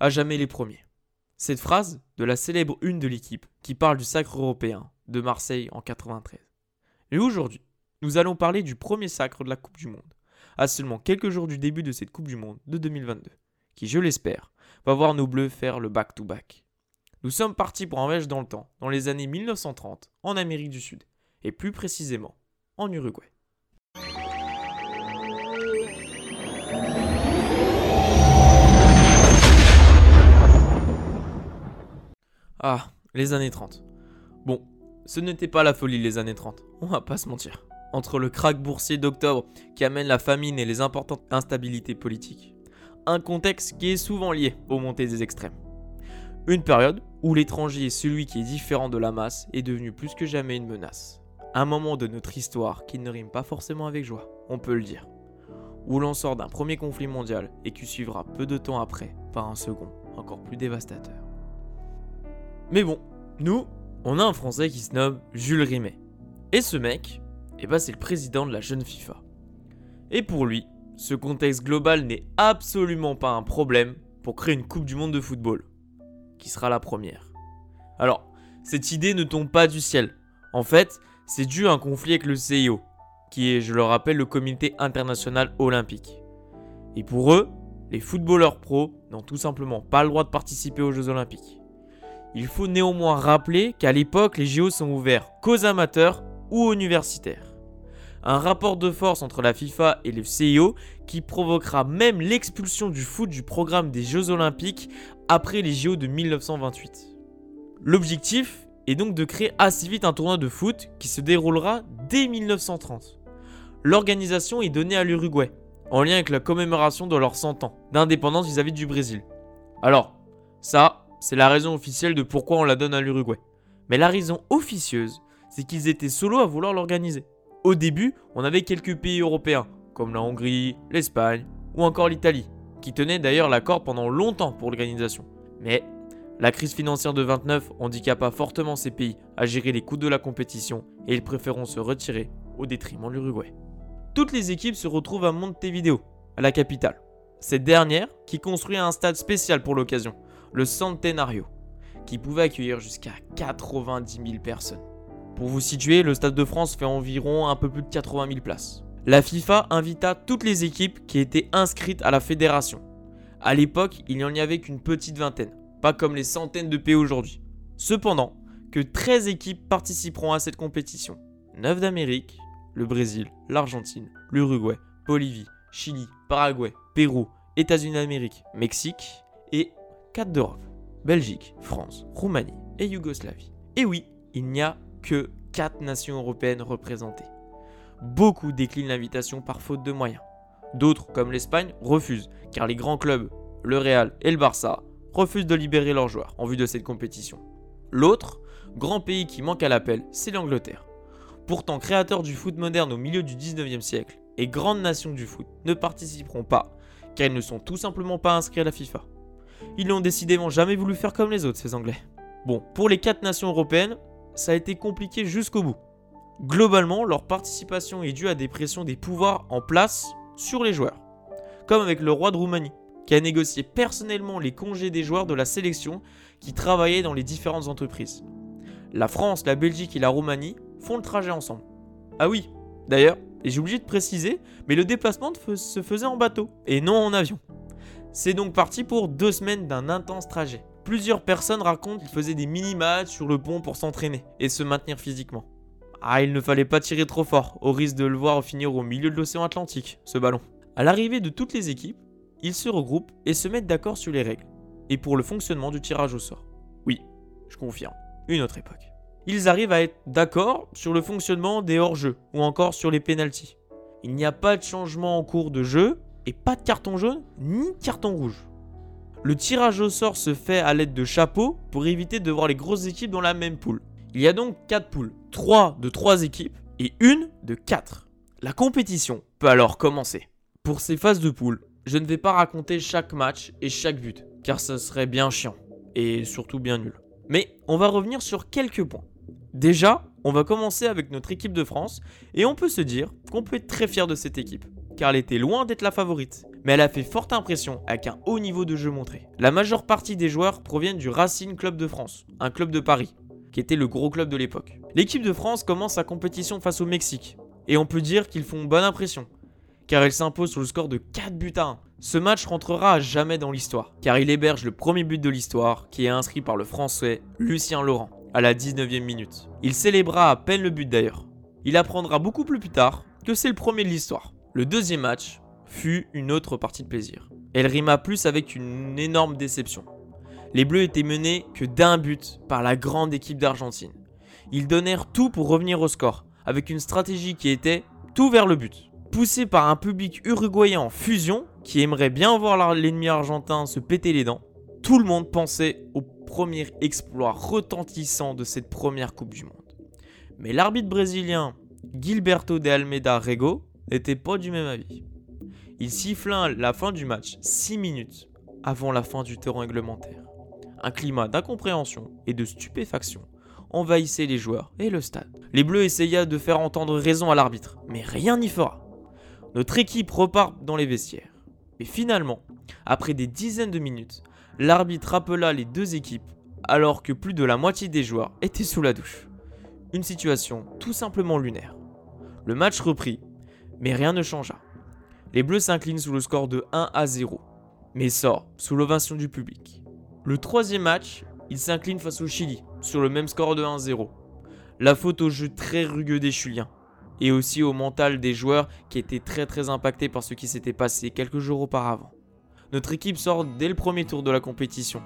à jamais les premiers. Cette phrase de la célèbre une de l'équipe qui parle du sacre européen de Marseille en 93. Et aujourd'hui, nous allons parler du premier sacre de la Coupe du Monde, à seulement quelques jours du début de cette Coupe du Monde de 2022, qui, je l'espère, va voir nos Bleus faire le back-to-back. Nous sommes partis pour un voyage dans le temps, dans les années 1930, en Amérique du Sud, et plus précisément en Uruguay. Ah, les années 30. Bon, ce n'était pas la folie les années 30, on va pas se mentir. Entre le krach boursier d'octobre qui amène la famine et les importantes instabilités politiques. Un contexte qui est souvent lié aux montées des extrêmes. Une période où l'étranger celui qui est différent de la masse est devenu plus que jamais une menace. Un moment de notre histoire qui ne rime pas forcément avec joie, on peut le dire. Où l'on sort d'un premier conflit mondial et qui suivra peu de temps après par un second encore plus dévastateur. Mais bon, nous, on a un Français qui se nomme Jules Rimet. Et ce mec, eh ben c'est le président de la jeune FIFA. Et pour lui, ce contexte global n'est absolument pas un problème pour créer une Coupe du Monde de football, qui sera la première. Alors, cette idée ne tombe pas du ciel. En fait, c'est dû à un conflit avec le CIO, qui est, je le rappelle, le Comité international olympique. Et pour eux, les footballeurs pros n'ont tout simplement pas le droit de participer aux Jeux olympiques. Il faut néanmoins rappeler qu'à l'époque, les JO sont ouverts qu'aux amateurs ou aux universitaires. Un rapport de force entre la FIFA et le CIO qui provoquera même l'expulsion du foot du programme des Jeux olympiques après les JO de 1928. L'objectif est donc de créer assez vite un tournoi de foot qui se déroulera dès 1930. L'organisation est donnée à l'Uruguay, en lien avec la commémoration de leurs 100 ans d'indépendance vis-à-vis du Brésil. Alors, ça, c'est la raison officielle de pourquoi on la donne à l'Uruguay. Mais la raison officieuse, c'est qu'ils étaient solo à vouloir l'organiser. Au début, on avait quelques pays européens, comme la Hongrie, l'Espagne ou encore l'Italie, qui tenaient d'ailleurs la corde pendant longtemps pour l'organisation. Mais la crise financière de 29 handicapa fortement ces pays à gérer les coûts de la compétition et ils préféreront se retirer au détriment de l'Uruguay. Toutes les équipes se retrouvent à Montevideo, à la capitale. Cette dernière qui construit un stade spécial pour l'occasion, le Centenario, qui pouvait accueillir jusqu'à 90 000 personnes. Pour vous situer, le Stade de France fait environ un peu plus de 80 000 places. La FIFA invita toutes les équipes qui étaient inscrites à la fédération. À l'époque, il n'y en avait qu'une petite vingtaine, pas comme les centaines de pays aujourd'hui. Cependant, que 13 équipes participeront à cette compétition. 9 d'Amérique, le Brésil, l'Argentine, l'Uruguay, Bolivie, Chili, Paraguay, Pérou, États-Unis d'Amérique, Mexique et 4 d'Europe. Belgique, France, Roumanie et Yougoslavie. Et oui, il n'y a que 4 nations européennes représentées. Beaucoup déclinent l'invitation par faute de moyens. D'autres, comme l'Espagne, refusent, car les grands clubs, le Real et le Barça, refusent de libérer leurs joueurs en vue de cette compétition. L'autre, grand pays qui manque à l'appel, c'est l'Angleterre. Pourtant créateur du foot moderne au milieu du 19e siècle et grande nation du foot, ne participeront pas, car ils ne sont tout simplement pas inscrits à la FIFA. Ils n'ont décidément jamais voulu faire comme les autres, ces Anglais. Bon, pour les quatre nations européennes, ça a été compliqué jusqu'au bout. Globalement, leur participation est due à des pressions des pouvoirs en place sur les joueurs. Comme avec le roi de Roumanie, qui a négocié personnellement les congés des joueurs de la sélection qui travaillaient dans les différentes entreprises. La France, la Belgique et la Roumanie font le trajet ensemble. Ah oui, d'ailleurs, et j'ai oublié de préciser, mais le déplacement se faisait en bateau et non en avion. C'est donc parti pour deux semaines d'un intense trajet. Plusieurs personnes racontent qu'ils faisaient des mini-matchs sur le pont pour s'entraîner et se maintenir physiquement. Ah, il ne fallait pas tirer trop fort, au risque de le voir finir au milieu de l'océan Atlantique, ce ballon. À l'arrivée de toutes les équipes, ils se regroupent et se mettent d'accord sur les règles, et pour le fonctionnement du tirage au sort. Oui, je confirme, une autre époque. Ils arrivent à être d'accord sur le fonctionnement des hors-jeux, ou encore sur les pénalties. Il n'y a pas de changement en cours de jeu, et pas de carton jaune ni carton rouge. Le tirage au sort se fait à l'aide de chapeaux pour éviter de voir les grosses équipes dans la même poule. Il y a donc 4 poules, 3 de 3 équipes et une de 4. La compétition peut alors commencer. Pour ces phases de poule, je ne vais pas raconter chaque match et chaque but, car ça serait bien chiant, et surtout bien nul. Mais on va revenir sur quelques points. Déjà, on va commencer avec notre équipe de France, et on peut se dire qu'on peut être très fier de cette équipe car elle était loin d'être la favorite. mais elle a fait forte impression avec un haut niveau de jeu montré. La majeure partie des joueurs proviennent du Racing Club de France, un club de Paris, qui était le gros club de l'époque. L'équipe de France commence sa compétition face au Mexique, et on peut dire qu'ils font bonne impression, car elle s'impose sur le score de 4 buts à 1. Ce match rentrera à jamais dans l'histoire, car il héberge le premier but de l'histoire, qui est inscrit par le français Lucien Laurent, à la 19e minute. Il célébrera à peine le but d'ailleurs. Il apprendra beaucoup plus tard que c'est le premier de l'histoire. Le deuxième match fut une autre partie de plaisir. Elle rima plus avec une énorme déception. Les Bleus étaient menés que d'un but par la grande équipe d'Argentine. Ils donnèrent tout pour revenir au score, avec une stratégie qui était tout vers le but. Poussé par un public uruguayen en fusion, qui aimerait bien voir l'ennemi argentin se péter les dents, tout le monde pensait au premier exploit retentissant de cette première Coupe du Monde. Mais l'arbitre brésilien Gilberto de Almeida Rego n'était pas du même avis. Il siffla la fin du match 6 minutes avant la fin du temps réglementaire. Un climat d'incompréhension et de stupéfaction envahissait les joueurs et le stade. Les Bleus essaya de faire entendre raison à l'arbitre, mais rien n'y fera. Notre équipe repart dans les vestiaires. Et finalement, après des dizaines de minutes, l'arbitre rappela les deux équipes alors que plus de la moitié des joueurs étaient sous la douche. Une situation tout simplement lunaire. Le match reprit, mais rien ne changea. Les Bleus s'inclinent sous le score de 1 à 0, mais sort sous l'ovation du public. Le troisième match, ils s'inclinent face au Chili, sur le même score de 1-0. La faute au jeu très rugueux des Chuliens, et aussi au mental des joueurs qui étaient très très impactés par ce qui s'était passé quelques jours auparavant. Notre équipe sort dès le premier tour de la compétition,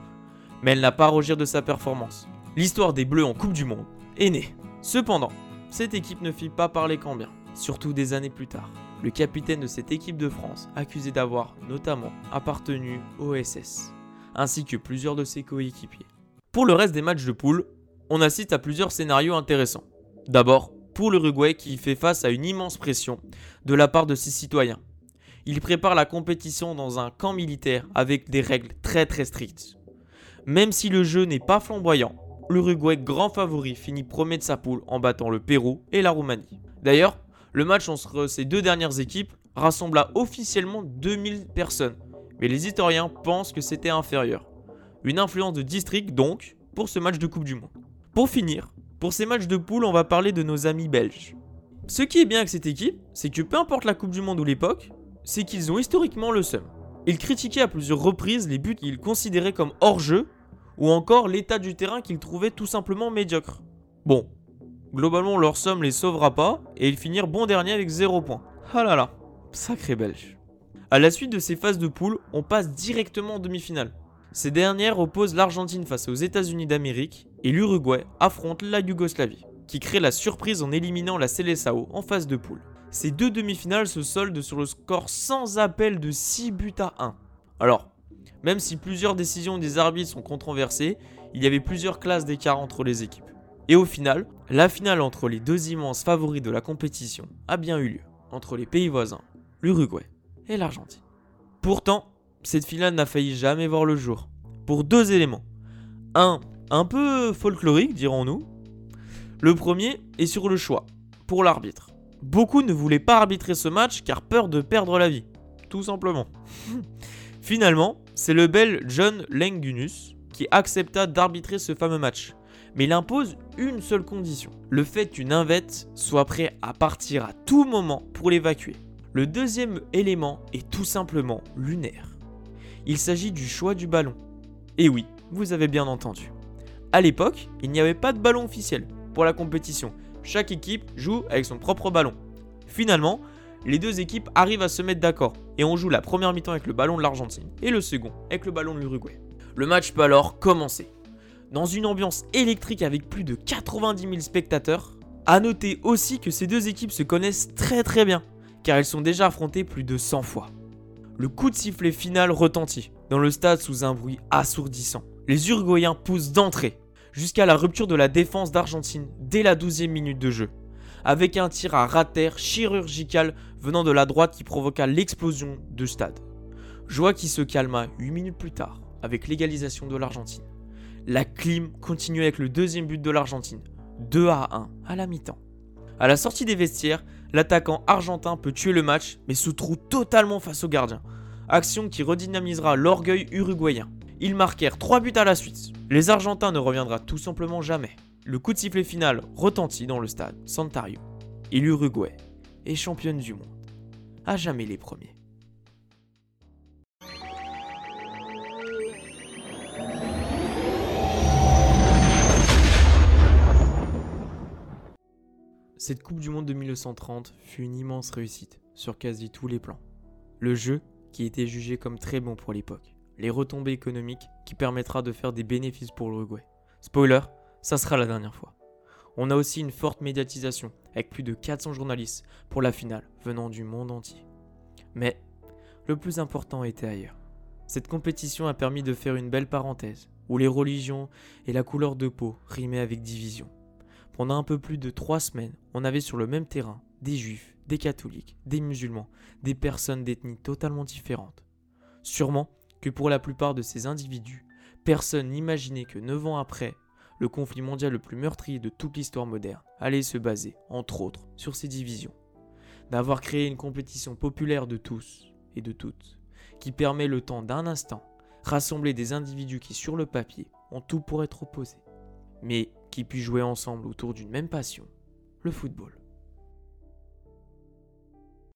mais elle n'a pas à rougir de sa performance. L'histoire des Bleus en Coupe du Monde est née. Cependant, cette équipe ne fit pas parler qu'en bien, surtout des années plus tard. Le capitaine de cette équipe de France, accusé d'avoir notamment appartenu au SS, ainsi que plusieurs de ses coéquipiers. Pour le reste des matchs de poule, on assiste à plusieurs scénarios intéressants. D'abord, pour l'Uruguay qui fait face à une immense pression de la part de ses citoyens. Il prépare la compétition dans un camp militaire avec des règles très très strictes. Même si le jeu n'est pas flamboyant, l'Uruguay grand favori finit premier de sa poule en battant le Pérou et la Roumanie. D'ailleurs, le match entre ces deux dernières équipes rassembla officiellement 2000 personnes, mais les historiens pensent que c'était inférieur. Une influence de district donc pour ce match de Coupe du Monde. Pour finir, pour ces matchs de poule, on va parler de nos amis belges. Ce qui est bien avec cette équipe, c'est que peu importe la Coupe du Monde ou l'époque, c'est qu'ils ont historiquement le seum. Ils critiquaient à plusieurs reprises les buts qu'ils considéraient comme hors-jeu, ou encore l'état du terrain qu'ils trouvaient tout simplement médiocre. Bon, globalement leur somme les sauvera pas, et ils finirent bon dernier avec 0 points. Ah là là, sacré belge. À la suite de ces phases de poule, on passe directement en demi-finale. Ces dernières opposent l'Argentine face aux États-Unis d'Amérique et l'Uruguay affronte la Yougoslavie, qui crée la surprise en éliminant la Seleção en phase de poule. Ces deux demi-finales se soldent sur le score sans appel de 6 buts à 1. Alors, même si plusieurs décisions des arbitres sont controversées, il y avait plusieurs classes d'écart entre les équipes. Et au final, la finale entre les deux immenses favoris de la compétition a bien eu lieu, entre les pays voisins, l'Uruguay et l'Argentine. Pourtant, cette finale n'a failli jamais voir le jour. Pour deux éléments. Un, un peu folklorique, dirons-nous. Le premier est sur le choix, pour l'arbitre. Beaucoup ne voulaient pas arbitrer ce match car peur de perdre la vie. Tout simplement. Finalement, c'est le bel John Lengunus qui accepta d'arbitrer ce fameux match. Mais il impose une seule condition. Le fait qu'une invette soit prêt à partir à tout moment pour l'évacuer. Le deuxième élément est tout simplement lunaire. Il s'agit du choix du ballon. Et oui, vous avez bien entendu. À l'époque, il n'y avait pas de ballon officiel pour la compétition. Chaque équipe joue avec son propre ballon. Finalement, les deux équipes arrivent à se mettre d'accord et on joue la première mi-temps avec le ballon de l'Argentine et le second avec le ballon de l'Uruguay. Le match peut alors commencer. Dans une ambiance électrique avec plus de 90 000 spectateurs, à noter aussi que ces deux équipes se connaissent très très bien, car elles sont déjà affrontées plus de 100 fois. Le coup de sifflet final retentit dans le stade sous un bruit assourdissant. Les Uruguayens poussent d'entrée jusqu'à la rupture de la défense d'Argentine dès la 12e minute de jeu, avec un tir à rater chirurgical venant de la droite qui provoqua l'explosion du stade. Joie qui se calma 8 minutes plus tard avec l'égalisation de l'Argentine. La clim continue avec le deuxième but de l'Argentine, 2 à 1 à la mi-temps. À la sortie des vestiaires, l'attaquant argentin peut tuer le match mais se trouve totalement face au gardien, action qui redynamisera l'orgueil uruguayen. Ils marquèrent 3 buts à la suite. Les Argentins ne reviendra tout simplement jamais. Le coup de sifflet final retentit dans le stade Santario. Et l'Uruguay est championne du monde. À jamais les premiers. Cette Coupe du Monde de 1930 fut une immense réussite sur quasi tous les plans. Le jeu, qui était jugé comme très bon pour l'époque, les retombées économiques qui permettra de faire des bénéfices pour l'Uruguay. Spoiler, ça sera la dernière fois. On a aussi une forte médiatisation, avec plus de 400 journalistes pour la finale venant du monde entier. Mais le plus important était ailleurs. Cette compétition a permis de faire une belle parenthèse, où les religions et la couleur de peau rimaient avec division. Pendant un peu plus de trois semaines, on avait sur le même terrain des juifs, des catholiques, des musulmans, des personnes d'ethnies totalement différentes. Sûrement que pour la plupart de ces individus, personne n'imaginait que neuf ans après, le conflit mondial le plus meurtrier de toute l'histoire moderne allait se baser, entre autres, sur ces divisions. D'avoir créé une compétition populaire de tous et de toutes, qui permet le temps d'un instant rassembler des individus qui sur le papier ont tout pour être opposés, mais qui puissent jouer ensemble autour d'une même passion, le football.